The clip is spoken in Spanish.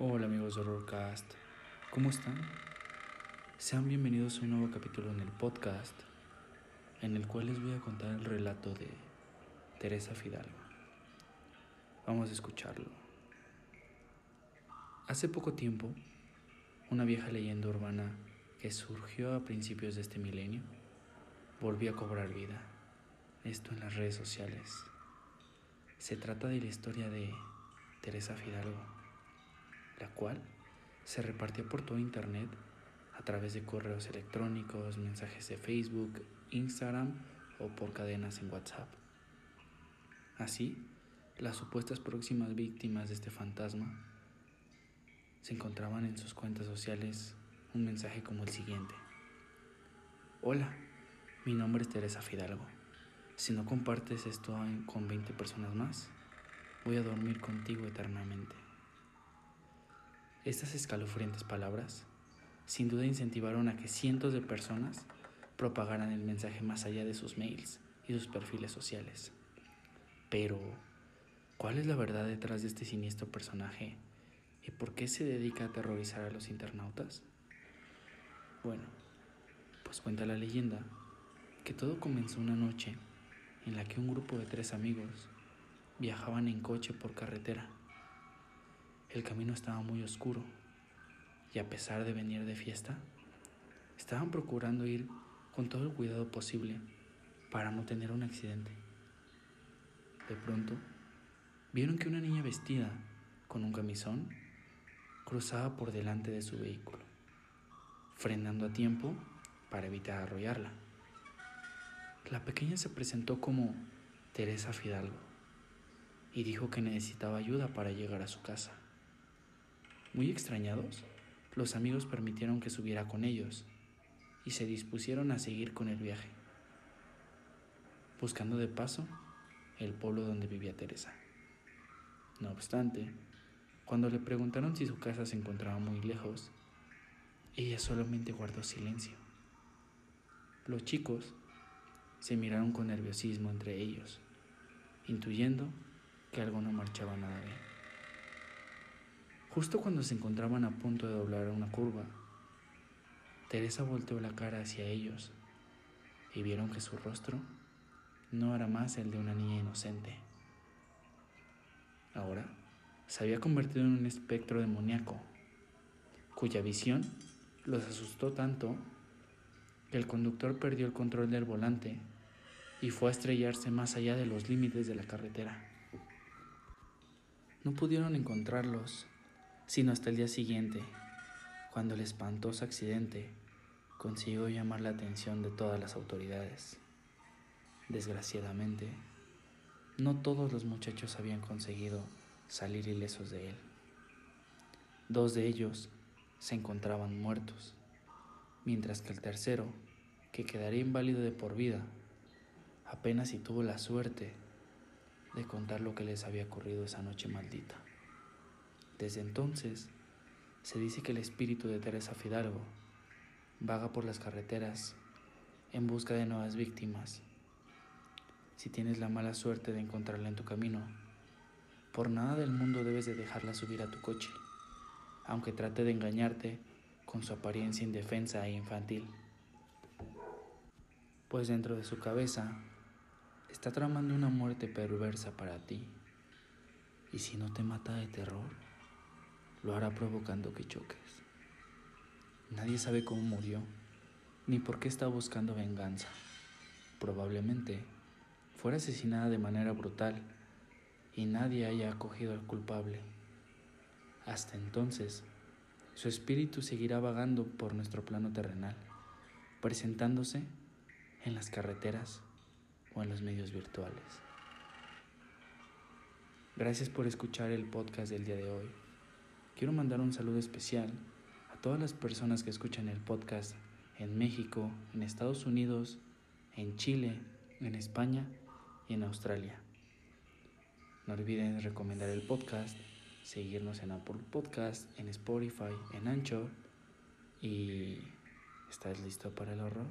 Hola amigos de Horrorcast, ¿cómo están? Sean bienvenidos a un nuevo capítulo en el podcast en el cual les voy a contar el relato de Teresa Fidalgo. Vamos a escucharlo. Hace poco tiempo, una vieja leyenda urbana que surgió a principios de este milenio volvió a cobrar vida. Esto en las redes sociales. Se trata de la historia de Teresa Fidalgo la cual se repartía por todo Internet a través de correos electrónicos, mensajes de Facebook, Instagram o por cadenas en WhatsApp. Así, las supuestas próximas víctimas de este fantasma se encontraban en sus cuentas sociales un mensaje como el siguiente. Hola, mi nombre es Teresa Fidalgo. Si no compartes esto con 20 personas más, voy a dormir contigo eternamente. Estas escalofriantes palabras sin duda incentivaron a que cientos de personas propagaran el mensaje más allá de sus mails y sus perfiles sociales. Pero, ¿cuál es la verdad detrás de este siniestro personaje y por qué se dedica a aterrorizar a los internautas? Bueno, pues cuenta la leyenda que todo comenzó una noche en la que un grupo de tres amigos viajaban en coche por carretera el camino estaba muy oscuro y a pesar de venir de fiesta, estaban procurando ir con todo el cuidado posible para no tener un accidente. De pronto, vieron que una niña vestida con un camisón cruzaba por delante de su vehículo, frenando a tiempo para evitar arrollarla. La pequeña se presentó como Teresa Fidalgo y dijo que necesitaba ayuda para llegar a su casa. Muy extrañados, los amigos permitieron que subiera con ellos y se dispusieron a seguir con el viaje, buscando de paso el pueblo donde vivía Teresa. No obstante, cuando le preguntaron si su casa se encontraba muy lejos, ella solamente guardó silencio. Los chicos se miraron con nerviosismo entre ellos, intuyendo que algo no marchaba nada bien. Justo cuando se encontraban a punto de doblar una curva, Teresa volteó la cara hacia ellos y vieron que su rostro no era más el de una niña inocente. Ahora se había convertido en un espectro demoníaco, cuya visión los asustó tanto que el conductor perdió el control del volante y fue a estrellarse más allá de los límites de la carretera. No pudieron encontrarlos sino hasta el día siguiente, cuando el espantoso accidente consiguió llamar la atención de todas las autoridades. Desgraciadamente, no todos los muchachos habían conseguido salir ilesos de él. Dos de ellos se encontraban muertos, mientras que el tercero, que quedaría inválido de por vida, apenas si tuvo la suerte de contar lo que les había ocurrido esa noche maldita. Desde entonces, se dice que el espíritu de Teresa Fidalgo vaga por las carreteras en busca de nuevas víctimas. Si tienes la mala suerte de encontrarla en tu camino, por nada del mundo debes de dejarla subir a tu coche, aunque trate de engañarte con su apariencia indefensa e infantil. Pues dentro de su cabeza está tramando una muerte perversa para ti. ¿Y si no te mata de terror? Lo hará provocando que choques. Nadie sabe cómo murió, ni por qué está buscando venganza. Probablemente fuera asesinada de manera brutal y nadie haya acogido al culpable. Hasta entonces, su espíritu seguirá vagando por nuestro plano terrenal, presentándose en las carreteras o en los medios virtuales. Gracias por escuchar el podcast del día de hoy. Quiero mandar un saludo especial a todas las personas que escuchan el podcast en México, en Estados Unidos, en Chile, en España y en Australia. No olviden recomendar el podcast, seguirnos en Apple Podcast, en Spotify, en Anchor y ¿estás listo para el horror?